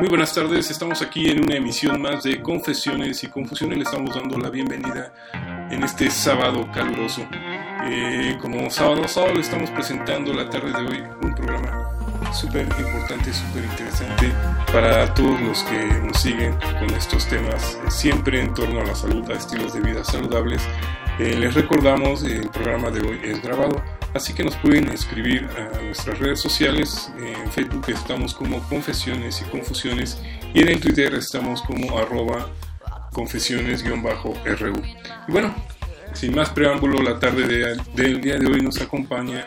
Muy buenas tardes, estamos aquí en una emisión más de Confesiones y Confusiones. Le estamos dando la bienvenida en este sábado caluroso. Eh, como sábado sábado le estamos presentando la tarde de hoy un programa súper importante, súper interesante para todos los que nos siguen con estos temas, siempre en torno a la salud, a estilos de vida saludables. Eh, les recordamos, el programa de hoy es grabado Así que nos pueden escribir a nuestras redes sociales. En Facebook estamos como Confesiones y Confusiones y en el Twitter estamos como arroba confesiones-ru. Y bueno, sin más preámbulo, la tarde del día de hoy nos acompaña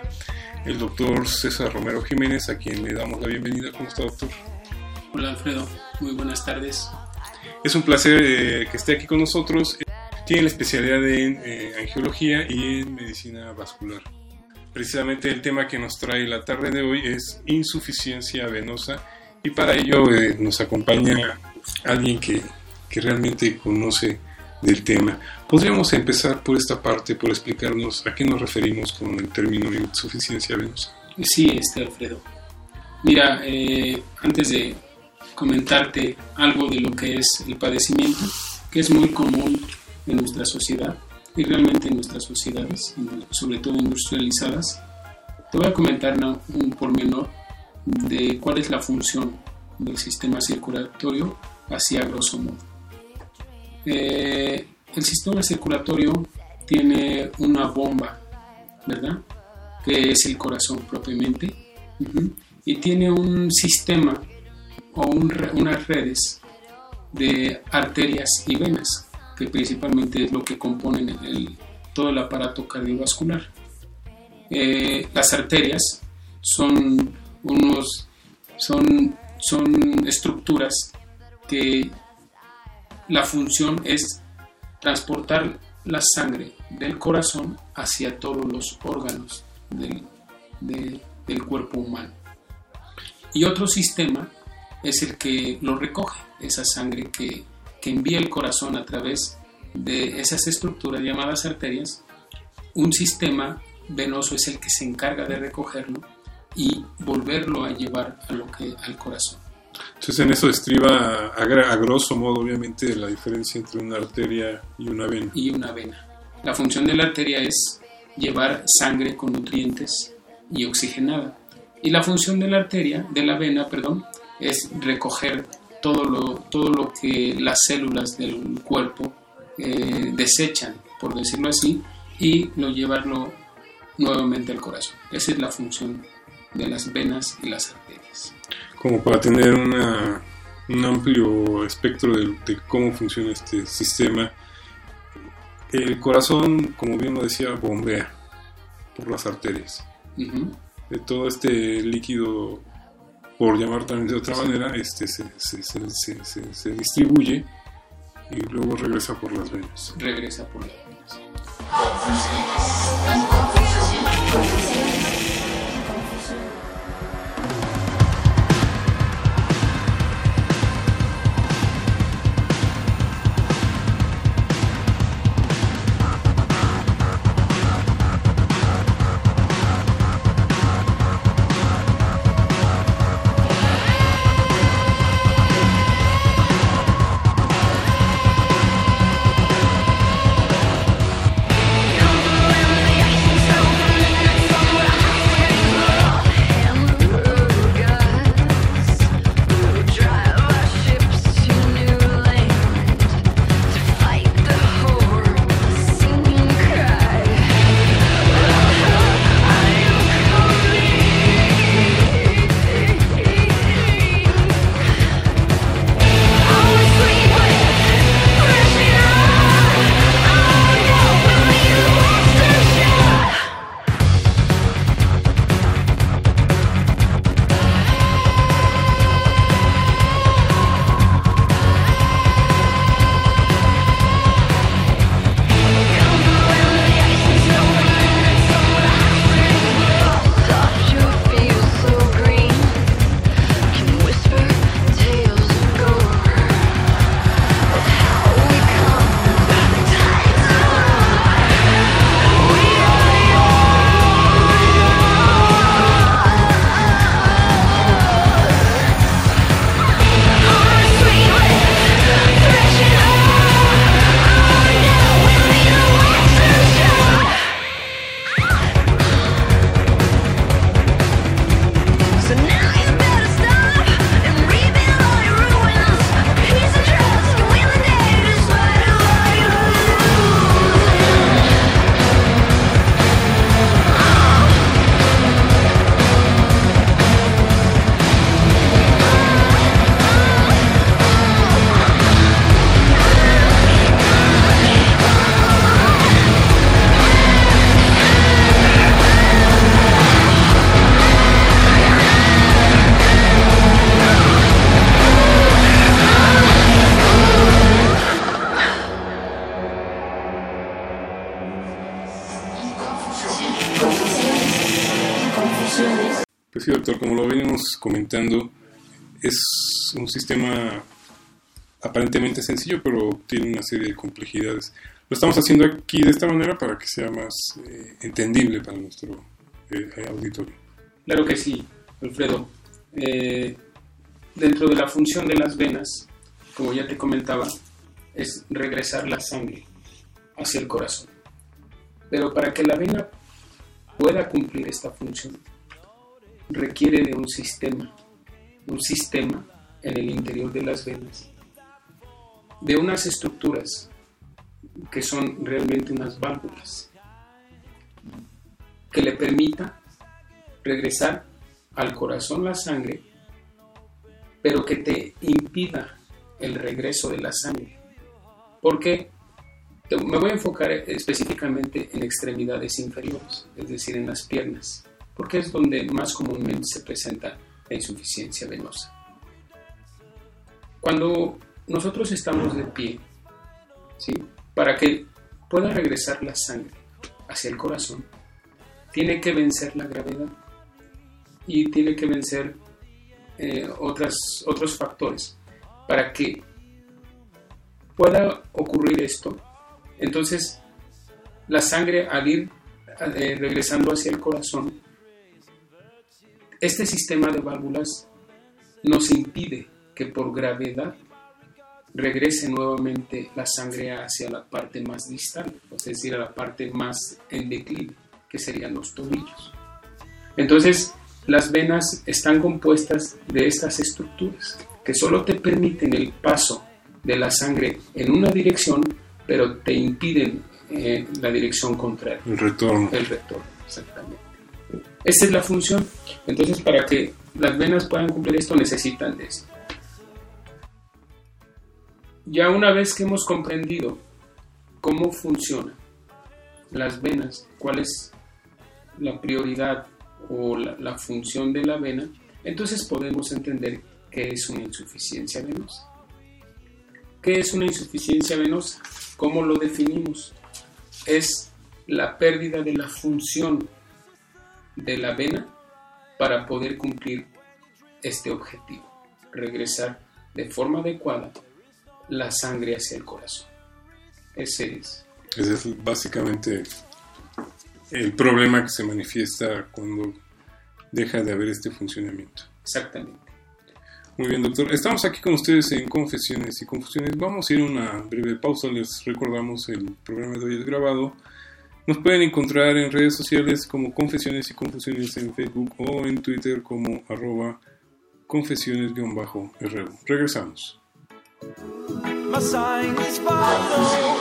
el doctor César Romero Jiménez, a quien le damos la bienvenida. ¿Cómo está, doctor? Hola, Alfredo. Muy buenas tardes. Es un placer eh, que esté aquí con nosotros. Tiene la especialidad en eh, angiología y en medicina vascular. Precisamente el tema que nos trae la tarde de hoy es insuficiencia venosa y para ello eh, nos acompaña alguien que, que realmente conoce del tema. Podríamos empezar por esta parte, por explicarnos a qué nos referimos con el término insuficiencia venosa. Sí, este Alfredo. Mira, eh, antes de comentarte algo de lo que es el padecimiento, que es muy común en nuestra sociedad, y realmente en nuestras sociedades, sobre todo industrializadas. Te voy a comentar un pormenor de cuál es la función del sistema circulatorio hacia grosso modo. Eh, el sistema circulatorio tiene una bomba, ¿verdad? Que es el corazón propiamente, y tiene un sistema o unas redes de arterias y venas que principalmente es lo que componen todo el aparato cardiovascular. Eh, las arterias son, unos, son, son estructuras que la función es transportar la sangre del corazón hacia todos los órganos del, del cuerpo humano. Y otro sistema es el que lo recoge, esa sangre que que envía el corazón a través de esas estructuras llamadas arterias, un sistema venoso es el que se encarga de recogerlo y volverlo a llevar a lo que, al corazón. Entonces en eso estriba a, a, grosso modo obviamente la diferencia entre una arteria y una vena. Y una vena. La función de la arteria es llevar sangre con nutrientes y oxigenada. Y la función de la arteria, de la vena, perdón, es recoger todo lo, todo lo que las células del cuerpo eh, desechan, por decirlo así, y lo llevarlo nuevamente al corazón. Esa es la función de las venas y las arterias. Como para tener una, un amplio espectro de, cómo funciona este sistema, el corazón, como bien lo decía, bombea por las arterias. De todo este líquido por llamar también de otra manera, este se, se, se, se, distribuye y luego regresa por las venas. Regresa por las venas. Sistema aparentemente sencillo, pero tiene una serie de complejidades. Lo estamos haciendo aquí de esta manera para que sea más eh, entendible para nuestro eh, auditorio. Claro que sí, Alfredo. Eh, dentro de la función de las venas, como ya te comentaba, es regresar la sangre hacia el corazón. Pero para que la vena pueda cumplir esta función, requiere de un sistema, un sistema en el interior de las venas, de unas estructuras que son realmente unas válvulas, que le permita regresar al corazón la sangre, pero que te impida el regreso de la sangre. Porque me voy a enfocar específicamente en extremidades inferiores, es decir, en las piernas, porque es donde más comúnmente se presenta la insuficiencia venosa. Cuando nosotros estamos de pie, ¿sí? para que pueda regresar la sangre hacia el corazón, tiene que vencer la gravedad y tiene que vencer eh, otras, otros factores para que pueda ocurrir esto. Entonces, la sangre al ir eh, regresando hacia el corazón, este sistema de válvulas nos impide que por gravedad regrese nuevamente la sangre hacia la parte más distal, es decir, a la parte más en declive, que serían los tobillos. Entonces, las venas están compuestas de estas estructuras que solo te permiten el paso de la sangre en una dirección, pero te impiden eh, la dirección contraria. El retorno. El retorno, exactamente. Esta es la función. Entonces, para que las venas puedan cumplir esto, necesitan de esto. Ya una vez que hemos comprendido cómo funcionan las venas, cuál es la prioridad o la, función de la vena, entonces podemos entender qué es una insuficiencia venosa. ¿Qué es una insuficiencia venosa? ¿Cómo lo definimos? Es la pérdida de la función de la vena para poder cumplir este objetivo, regresar de forma adecuada la sangre hacia el corazón. Ese es. Ese es básicamente el problema que se manifiesta cuando deja de haber este funcionamiento. Exactamente. Muy bien, doctor. Estamos aquí con ustedes en Confesiones y Confusiones. Vamos a ir a una breve pausa. Les recordamos el programa de hoy es grabado. Nos pueden encontrar en redes sociales como Confesiones y Confusiones en Facebook o en Twitter como arroba confesiones-ru. Regresamos. My sign is final.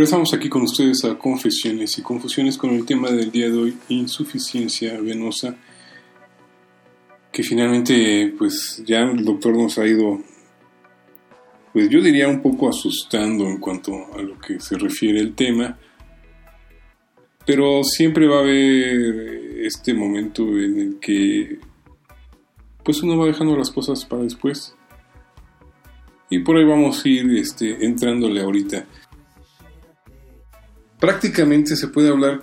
Regresamos aquí con ustedes a Confesiones y Confusiones con el tema del día de hoy, insuficiencia venosa, que finalmente pues ya el doctor nos ha ido, pues yo diría un poco asustando en cuanto a lo que se refiere el tema, pero siempre va a haber este momento en el que pues uno va dejando las cosas para después. Y por ahí vamos a ir este, entrándole ahorita. Prácticamente se puede hablar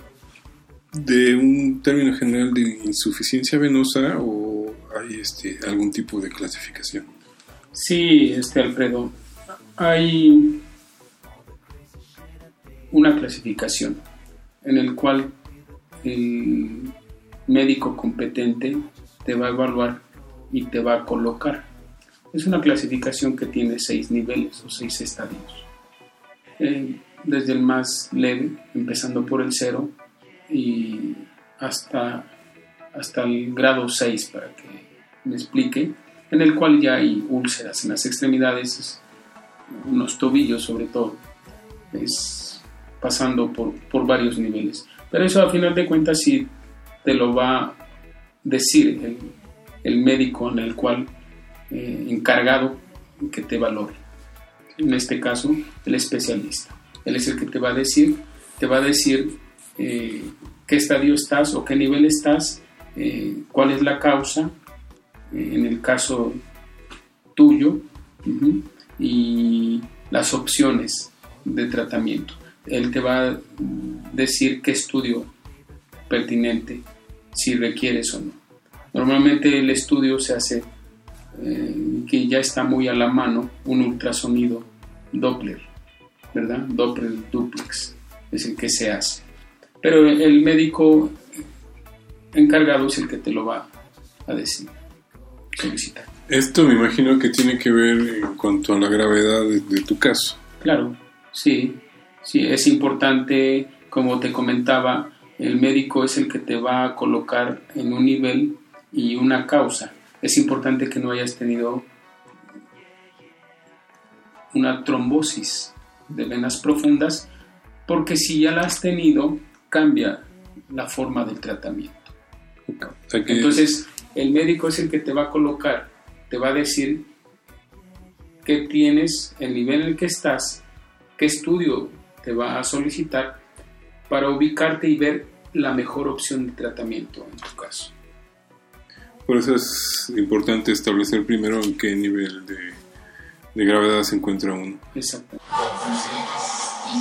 de un término general de insuficiencia venosa o hay este, algún tipo de clasificación. Sí, este Alfredo, hay una clasificación en el cual el médico competente te va a evaluar y te va a colocar. Es una clasificación que tiene seis niveles o seis estadios. Eh, desde el más leve, empezando por el cero, y hasta, hasta el grado 6, para que me explique, en el cual ya hay úlceras en las extremidades, unos tobillos sobre todo, es pasando por, por varios niveles. Pero eso a final de cuentas sí te lo va a decir el, el médico en el cual eh, encargado que te valore. En este caso, el especialista. Él es el que te va a decir, te va a decir eh, qué estadio estás o qué nivel estás, eh, cuál es la causa, en el caso tuyo, y las opciones de tratamiento. Él te va a decir qué estudio pertinente, si requieres o no. Normalmente el estudio se hace, eh, que ya está muy a la mano, un ultrasonido Doppler, ¿verdad? Doppler duplex, es el que se hace. Pero el médico encargado es el que te lo va a decir, solicitar. Esto me imagino que tiene que ver en cuanto a la gravedad de, de tu caso. Claro, sí, sí, es importante, como te comentaba, el médico es el que te va a colocar en un nivel y una causa. Es importante que no hayas tenido una trombosis de venas profundas, porque si ya la has tenido, cambia la forma del tratamiento. Entonces, el médico es el que te va a colocar, te va a decir qué tienes, el nivel en el que estás, qué estudio te va a solicitar para ubicarte y ver la mejor opción de tratamiento en tu caso. Por eso es importante establecer primero en qué nivel de, de gravedad se encuentra uno. Exacto. y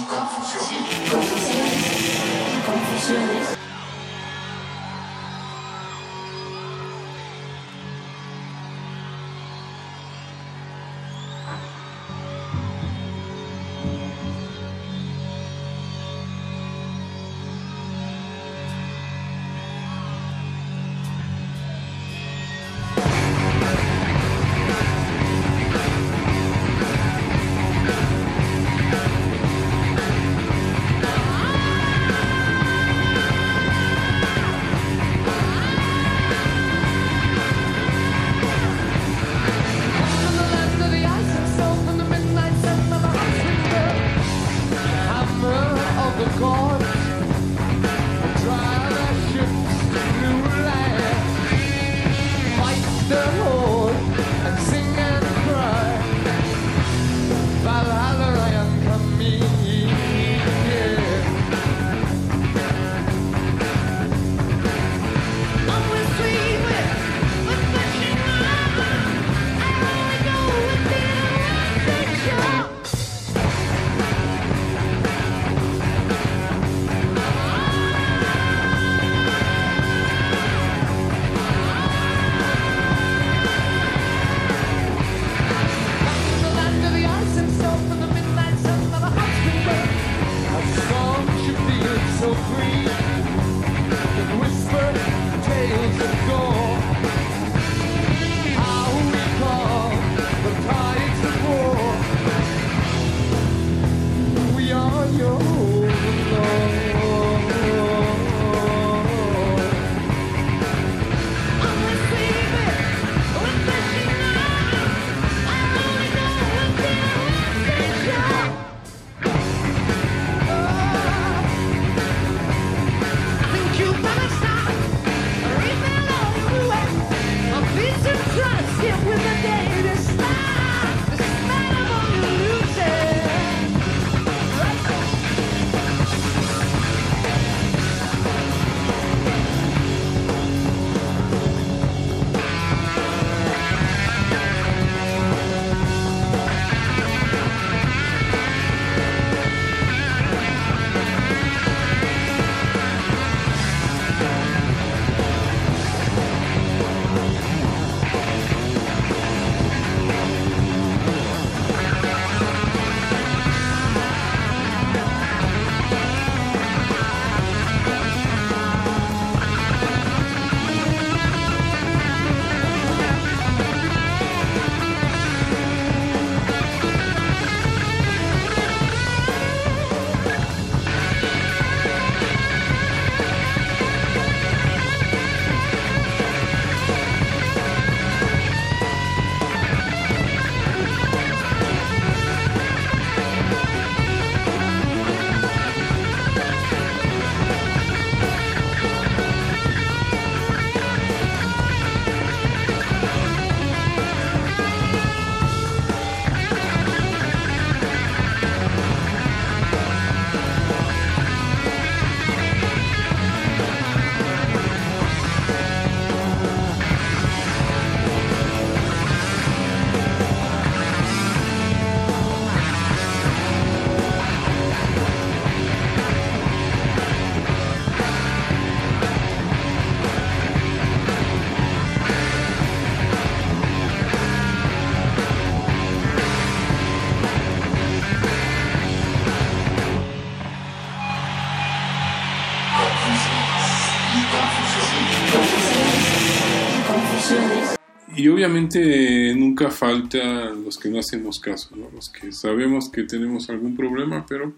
obviamente nunca falta los que no hacemos caso, los que sabemos que tenemos algún problema, pero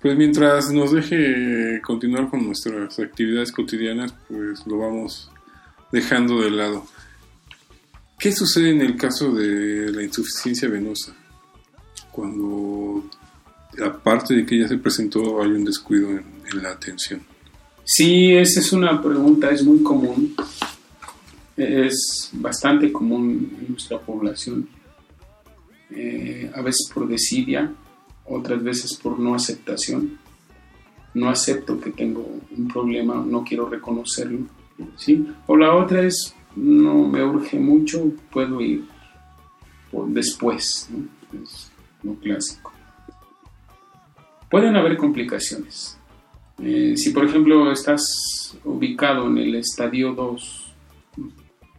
pues mientras nos deje continuar con nuestras actividades cotidianas, pues lo vamos dejando de lado. ¿Qué sucede en el caso de la insuficiencia venosa? Cuando, aparte de que ya se presentó, hay un descuido en, en la atención. Sí, esa es una pregunta, es muy común. Es bastante común en nuestra población. Eh, a veces por desidia, otras veces por no aceptación. No acepto que tengo un problema, no quiero reconocerlo. ¿sí? O la otra es, no me urge mucho, puedo ir después. ¿no? Es lo clásico. Pueden haber complicaciones. Eh, si por ejemplo estás ubicado en el estadio 2,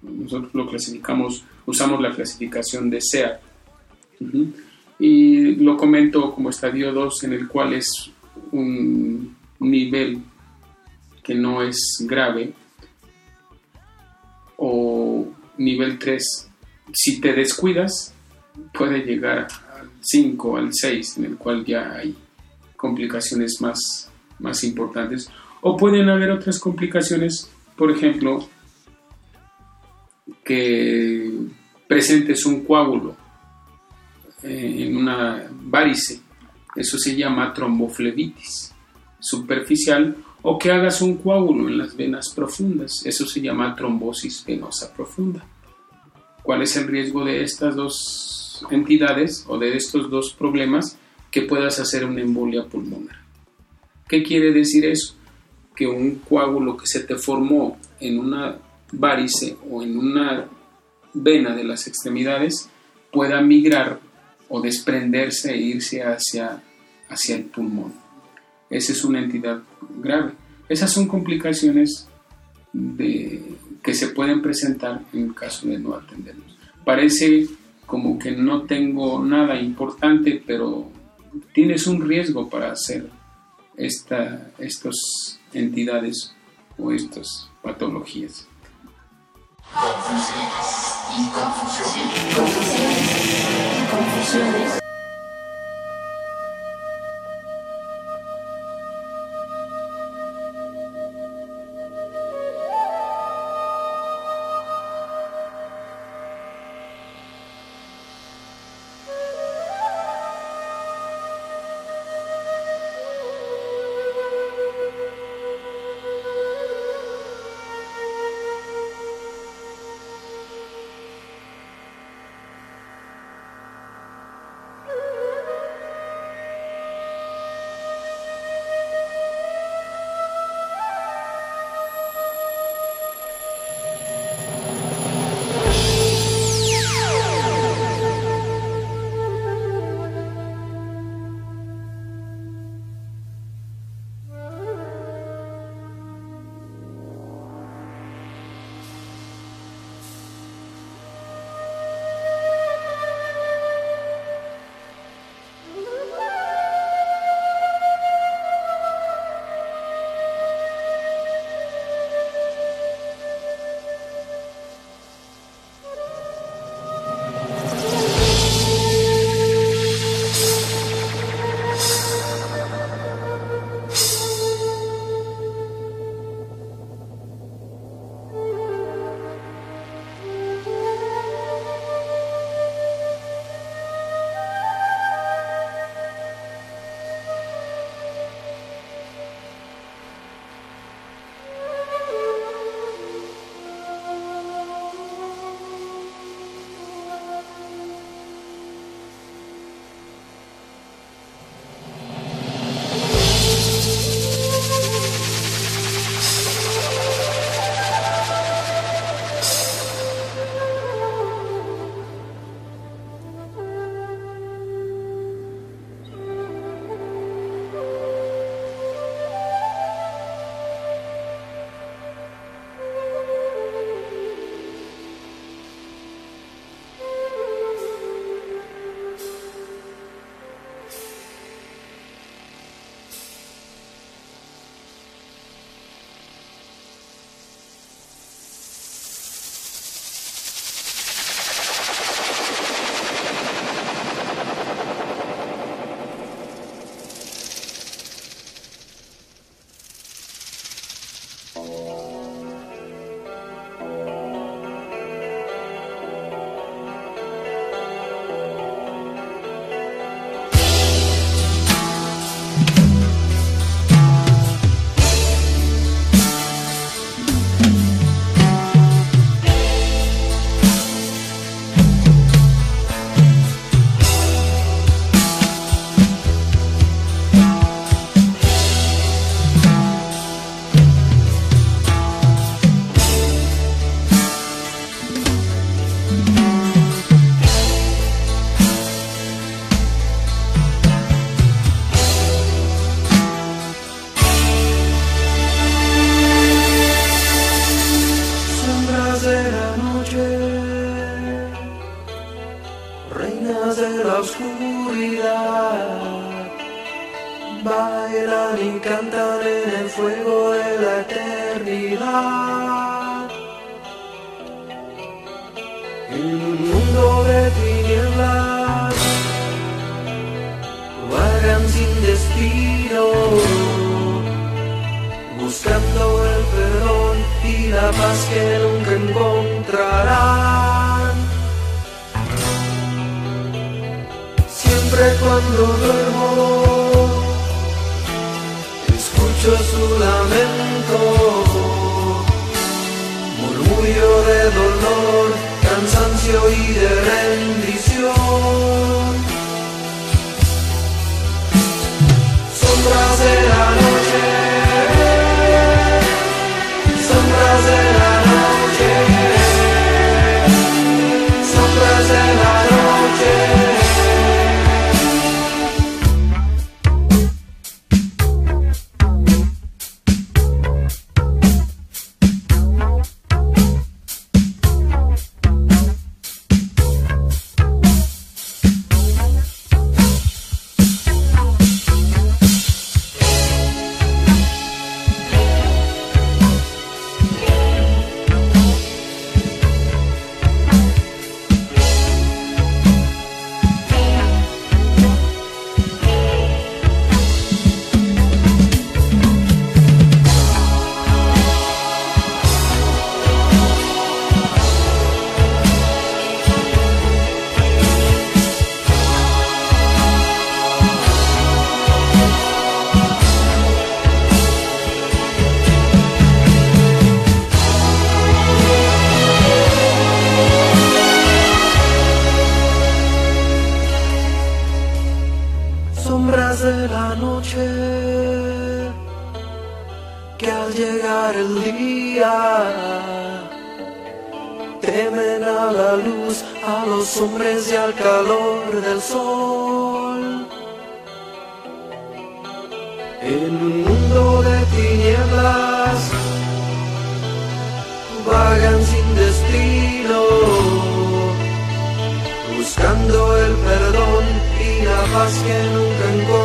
nosotros lo clasificamos, usamos la clasificación de SEA. Y lo comento como estadio 2 en el cual es un nivel que no es grave o nivel 3 si te descuidas puede llegar al 5 al 6 en el cual ya hay complicaciones más, más importantes o pueden haber otras complicaciones por ejemplo que presentes un coágulo en una varice. Eso se llama tromboflebitis superficial o que hagas un coágulo en las venas profundas. Eso se llama trombosis venosa profunda. ¿Cuál es el riesgo de estas dos entidades o de estos dos problemas? Que puedas hacer una embolia pulmonar. ¿Qué quiere decir eso? Que un coágulo que se te formó en una varice o en una vena de las extremidades pueda migrar o desprenderse e irse hacia, hacia el pulmón. Esa es una entidad grave. Esas son complicaciones de, que se pueden presentar en caso de no atenderlos. Parece como que no tengo nada importante, pero tienes un riesgo para hacer esta, estas entidades o estas patologías. Confusiones. murmullo de dolor, cansancio y de rendición. paz que nunca.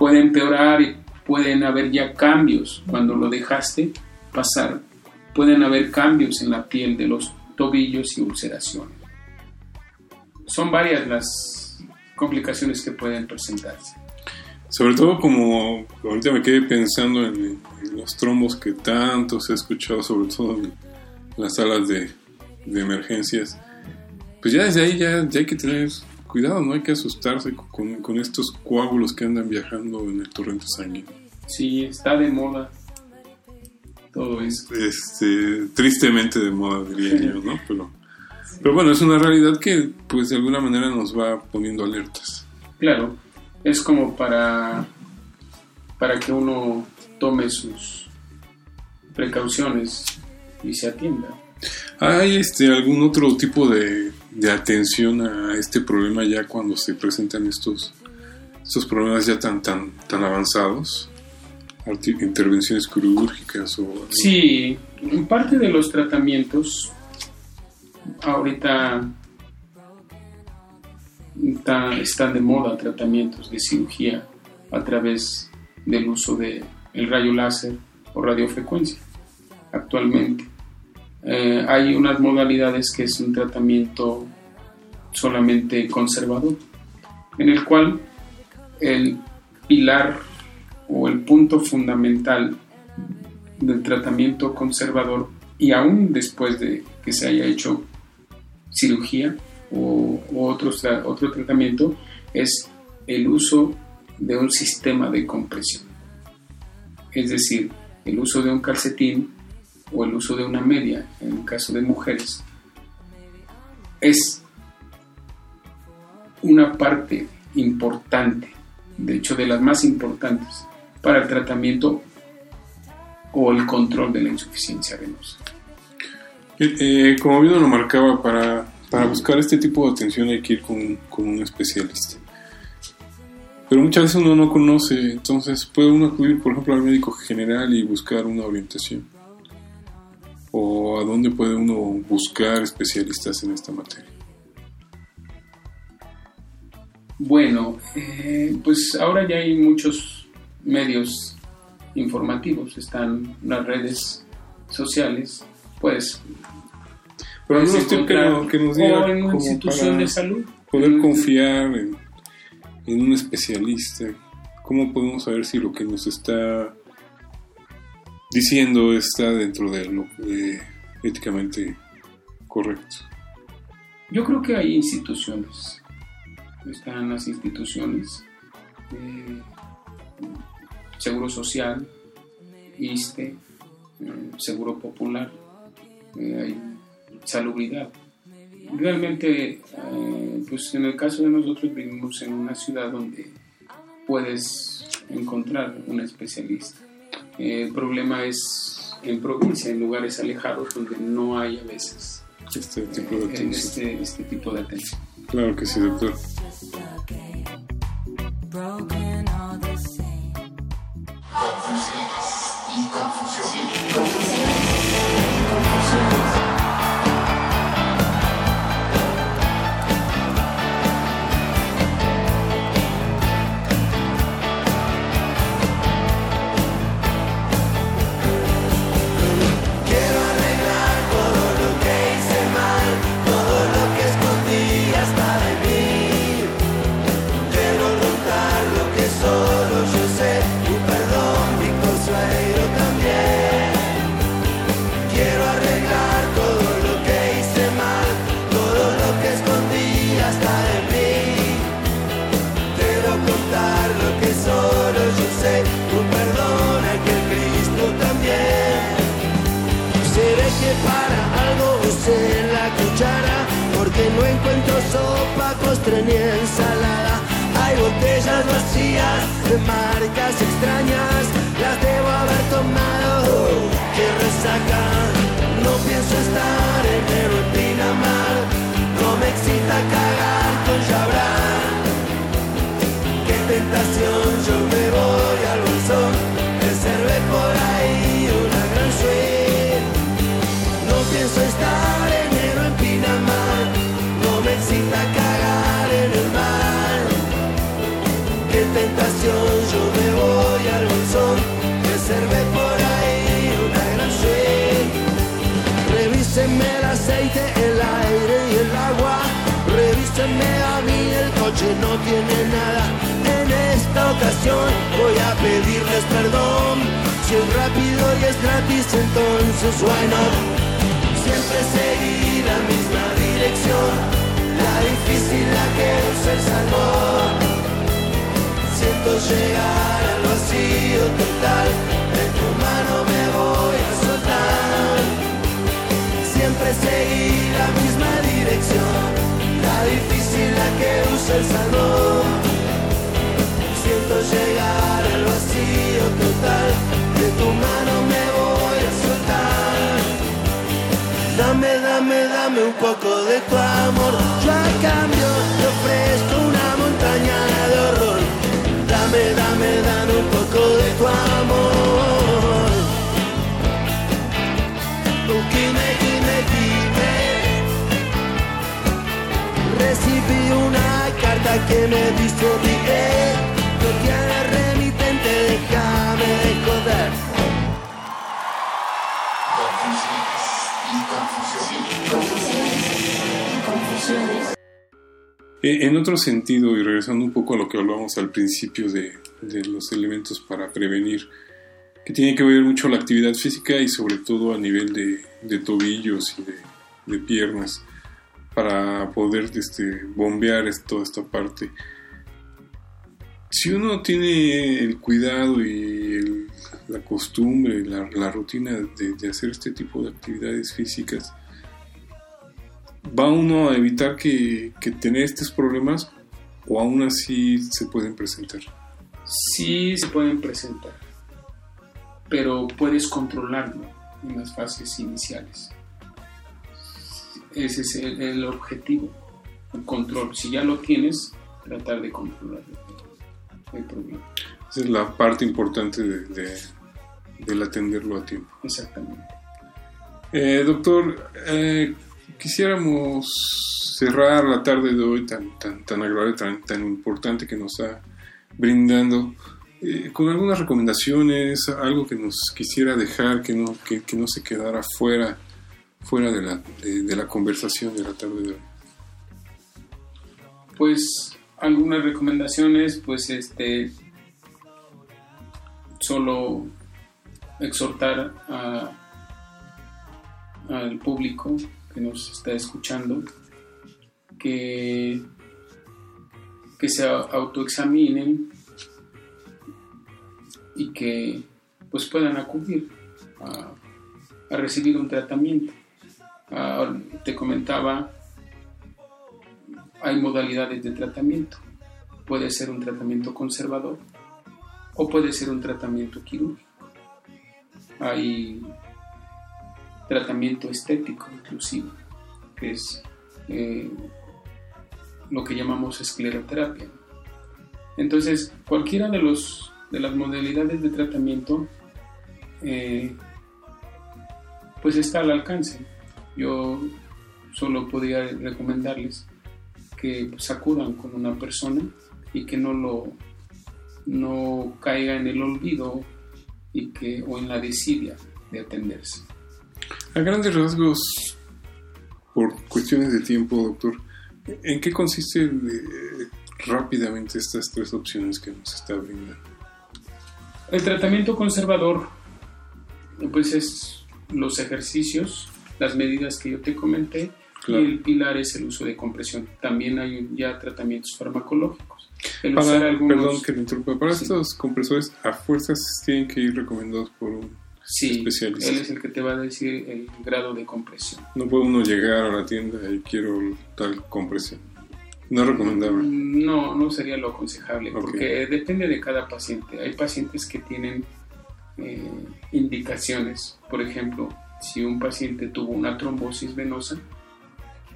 Puede empeorar y pueden haber ya cambios cuando lo dejaste pasar. Pueden haber cambios en la piel de los tobillos y ulceraciones. Son varias las complicaciones que pueden presentarse. Sobre todo como ahorita me quedé pensando en, los trombos que tanto se ha escuchado, sobre todo en las salas de, de emergencias. Pues ya desde ahí ya, ya hay que tener cuidado, no hay que asustarse con, con estos coágulos que andan viajando en el torrente sanguíneo. Sí, está de moda todo eso. Este, tristemente de moda diría yo, ¿no? Pero, pero bueno, es una realidad que pues de alguna manera nos va poniendo alertas. Claro, es como para, para que uno tome sus precauciones y se atienda. ¿Hay este, algún otro tipo de, de atención a este problema ya cuando se presentan estos, estos problemas ya tan, tan, tan avanzados? ¿Intervenciones quirúrgicas o...? Sí, parte de los tratamientos, ahorita está- están de moda tratamientos de cirugía a través del uso de el rayo láser o radiofrecuencia actualmente. Eh, hay unas modalidades que es un tratamiento solamente conservador, en el cual el pilar o el punto fundamental del tratamiento conservador y aún después de que se haya hecho cirugía o, o otros tra- otro tratamiento es el uso de un sistema de compresión. Es decir, el uso de un calcetín o el uso de una media, en el caso de mujeres, es una parte importante, de hecho de las más importantes, para el tratamiento o el control de la insuficiencia venosa. Eh, eh, como bien lo marcaba, para, para buscar este tipo de atención hay que ir con, con un especialista. Pero muchas veces uno no conoce, entonces puede uno acudir, por ejemplo, al médico general y buscar una orientación. O a dónde puede uno buscar especialistas en esta materia. Bueno, eh, pues ahora ya hay muchos medios informativos, están las redes sociales, pues Pero algunos tips que, no- que nos o diga en una como institución para de salud. poder confiar en, en un especialista. ¿Cómo podemos saber si lo que nos está diciendo está dentro de lo éticamente correcto? Yo creo que hay instituciones, están las instituciones, eh, Seguro Social, ISTE, eh, Seguro Popular, eh, hay salubridad. Realmente, eh, pues en el caso de nosotros vivimos en una ciudad donde puedes encontrar un especialista. El problema es en provincia, en lugares alejados donde no hay a veces Este tipo de en atención. este, este tipo de atención. Claro que sí, doctor. Ni ensalada. Hay botellas vacías de marcas extrañas. Las debo haber tomado, que resaca. No pienso estar en Pinamar. No me excita cagar con Jabrar Qué tentación, yo me voy al bolsón voy a pedirles perdón. Si es rápido y es gratis, entonces why not? Siempre seguir la misma dirección, la difícil la que usa el salmón. Siento llegar al vacío total, de tu mano me voy a soltar. Siempre seguir la misma dirección, la difícil la que usa el salmón. Llegar al vacío total, de tu mano me voy a soltar. Dame, dame, dame un poco de tu amor. Yo a cambio te ofrezco una montaña de horror. Dame, dame, dame un poco de tu amor. Recibí una carta que me dice Eh, En otro sentido, y regresando un poco a lo que hablábamos al principio de, los elementos para prevenir, que tiene que ver mucho la actividad física y sobre todo a nivel de, tobillos y de, piernas, para poder este, bombear toda esta parte. Si uno tiene el cuidado y la costumbre, la, la rutina de, hacer este tipo de actividades físicas, va uno a evitar que, que tener estos problemas o aún así se pueden presentar. Sí se pueden presentar, pero puedes controlarlo en las fases iniciales. Ese es el, objetivo, el control. Si ya lo tienes, tratar de controlar problema. Esa es la parte importante de, de- del atenderlo a tiempo. Exactamente. Eh, doctor, eh, quisiéramos cerrar la tarde de hoy tan, tan, tan agradable, tan, tan importante que nos está brindando, eh, con algunas recomendaciones, algo que nos quisiera dejar, que no, que, que no se quedara fuera, fuera de, la, de, de la conversación de la tarde de hoy. Pues algunas recomendaciones, pues este, solo exhortar a- al público que nos está escuchando que, que se autoexaminen y que pues puedan acudir a, recibir un tratamiento. Ah, te comentaba hay modalidades de tratamiento. Puede ser un tratamiento conservador o puede ser un tratamiento quirúrgico. Hay tratamiento estético inclusive, que es eh, lo que llamamos escleroterapia. Entonces, cualquiera de, los, de las modalidades de tratamiento eh, pues está al alcance. Yo solo podría recomendarles que pues, acudan con una persona y que no lo no caiga en el olvido y que o en la desidia de atenderse. A grandes rasgos, por cuestiones de tiempo, doctor, ¿en qué consiste eh, rápidamente estas tres opciones que nos está brindando? El tratamiento conservador pues es los ejercicios, las medidas que yo te comenté Claro. y el pilar es el uso de compresión. También hay ya tratamientos farmacológicos. El Para, algunos- Perdón que le interrumpa, para Sí. estos compresores a fuerzas tienen que ir recomendados por un... Sí, especialista. él es el que te va a decir el grado de compresión. No puede uno llegar a la tienda y quiero tal compresión. No es recomendable. No, no sería lo aconsejable, Ok. porque depende de cada paciente. Hay pacientes que tienen eh, indicaciones. Por ejemplo, si un paciente tuvo una trombosis venosa,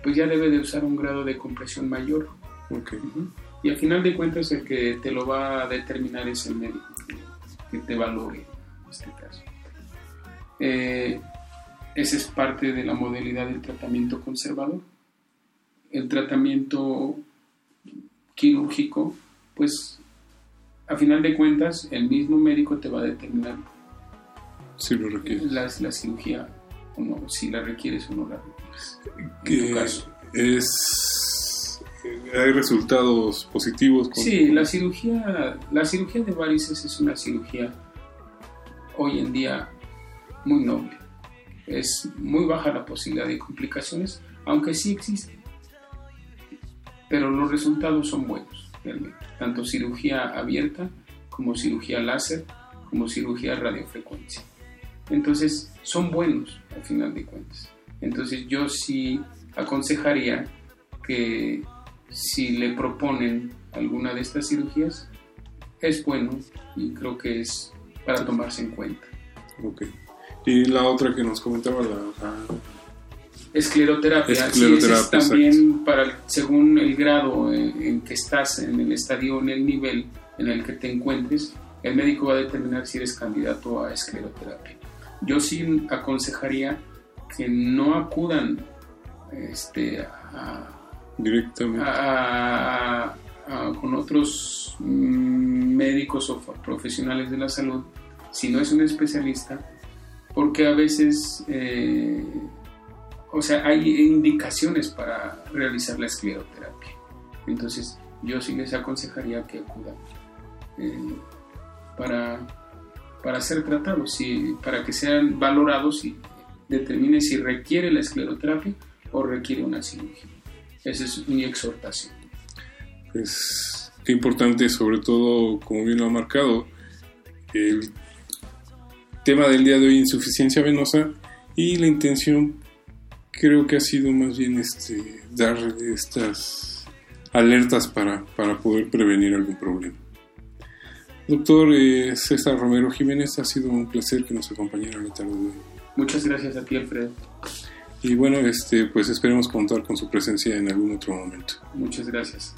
pues ya debe de usar un grado de compresión mayor. Ok. Ujú. Y al final de cuentas el que te lo va a determinar es el médico que, te valore en este caso. Eh, esa es parte de la modalidad del tratamiento conservador. El tratamiento quirúrgico, pues a final de cuentas el mismo médico te va a determinar Si lo requiere. la, la cirugía o no, si la requieres o no la requieres. Que caso. es... eh, hay resultados positivos. Con... Sí, la cirugía, la cirugía de varices es una cirugía hoy en día muy noble. Es muy baja la posibilidad de complicaciones, aunque sí existe. Pero los resultados son buenos, realmente. Tanto cirugía abierta como cirugía láser, como cirugía radiofrecuencia. Entonces, son buenos al final de cuentas. Entonces, yo sí aconsejaría que si le proponen alguna de estas cirugías, es bueno y creo que es para tomarse en cuenta. Ok. Y la otra que nos comentaba, la, la- Escleroterapia, sí, Escleroterapia, ese es también para según el grado en, en que estás, en el estadio, en el nivel en el que te encuentres, el médico va a determinar si eres candidato a escleroterapia. Yo sí aconsejaría que no acudan este, a, directamente. a- a- a- con otros médicos o profesionales de la salud si no es un especialista, porque a veces, eh, o sea, hay indicaciones para realizar la escleroterapia. Entonces, yo sí les aconsejaría que acudan eh, para, para ser tratados, y para que sean valorados y determinen si requiere la escleroterapia o requiere una cirugía. Esa es mi exhortación. Es qué importante, sobre todo, como bien lo ha marcado, el tema del día de hoy, insuficiencia venosa, y la intención creo que ha sido más bien este dar estas alertas para, para poder prevenir algún problema. Doctor eh, César Romero Jiménez, ha sido un placer que nos acompañara la tarde de hoy. Muchas gracias a ti, Alfredo. Y bueno, este, pues esperemos contar con su presencia en algún otro momento. Muchas gracias.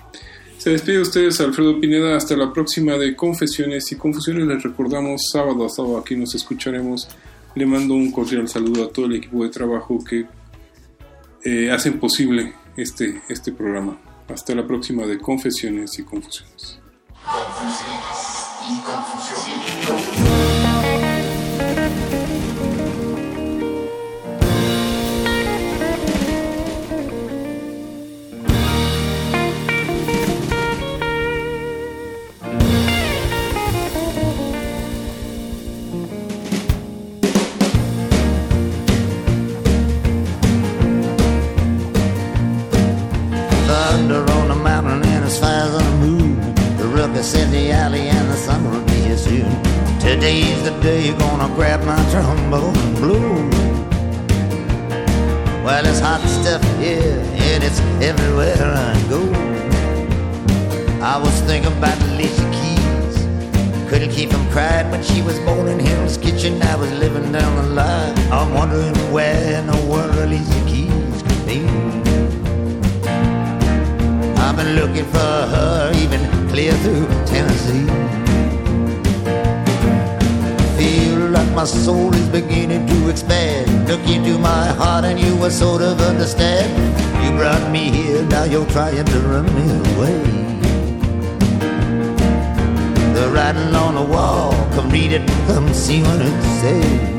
Se despide de ustedes Alfredo Pineda hasta la próxima de Confesiones y Confusiones. Les recordamos sábado a sábado aquí nos escucharemos. Le mando un cordial saludo a todo el equipo de trabajo que eh, hacen posible este, este programa. Hasta la próxima de Confesiones y Confusiones. Geek en In the alley and the sun will be here soon. Today's the day you're gonna grab my trombone blow. Well, it's hot stuff here and it's everywhere I go. I was thinking about Alicia Keys. Couldn't keep from crying when she was born in Hell's Kitchen. I was living down the line. I'm wondering where in the world Alicia Keys could be. I've been looking for her even clear through Tennessee. Feel like my soul is beginning to expand. Look into my heart and you will sort of understand. You brought me here, now you're trying to run me away. The writing on the wall, come read it, come see what it says.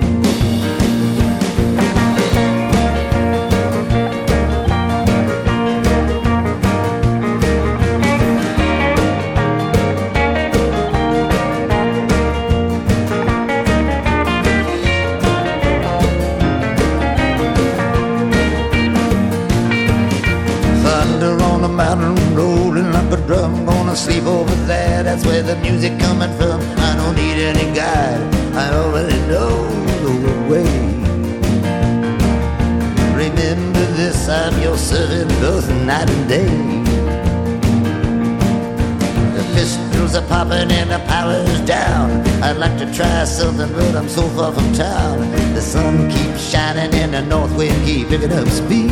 Try something, but I'm so far from town. The sun keeps shining and the north wind keep picking up speed.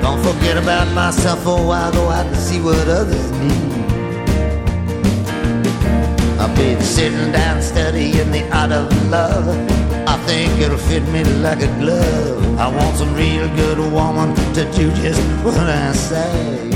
Don't forget about myself for a while, go out and see what others need. I've been sitting down studying the art of love. I think it'll fit me like a glove. I want some real good woman to do just what I say.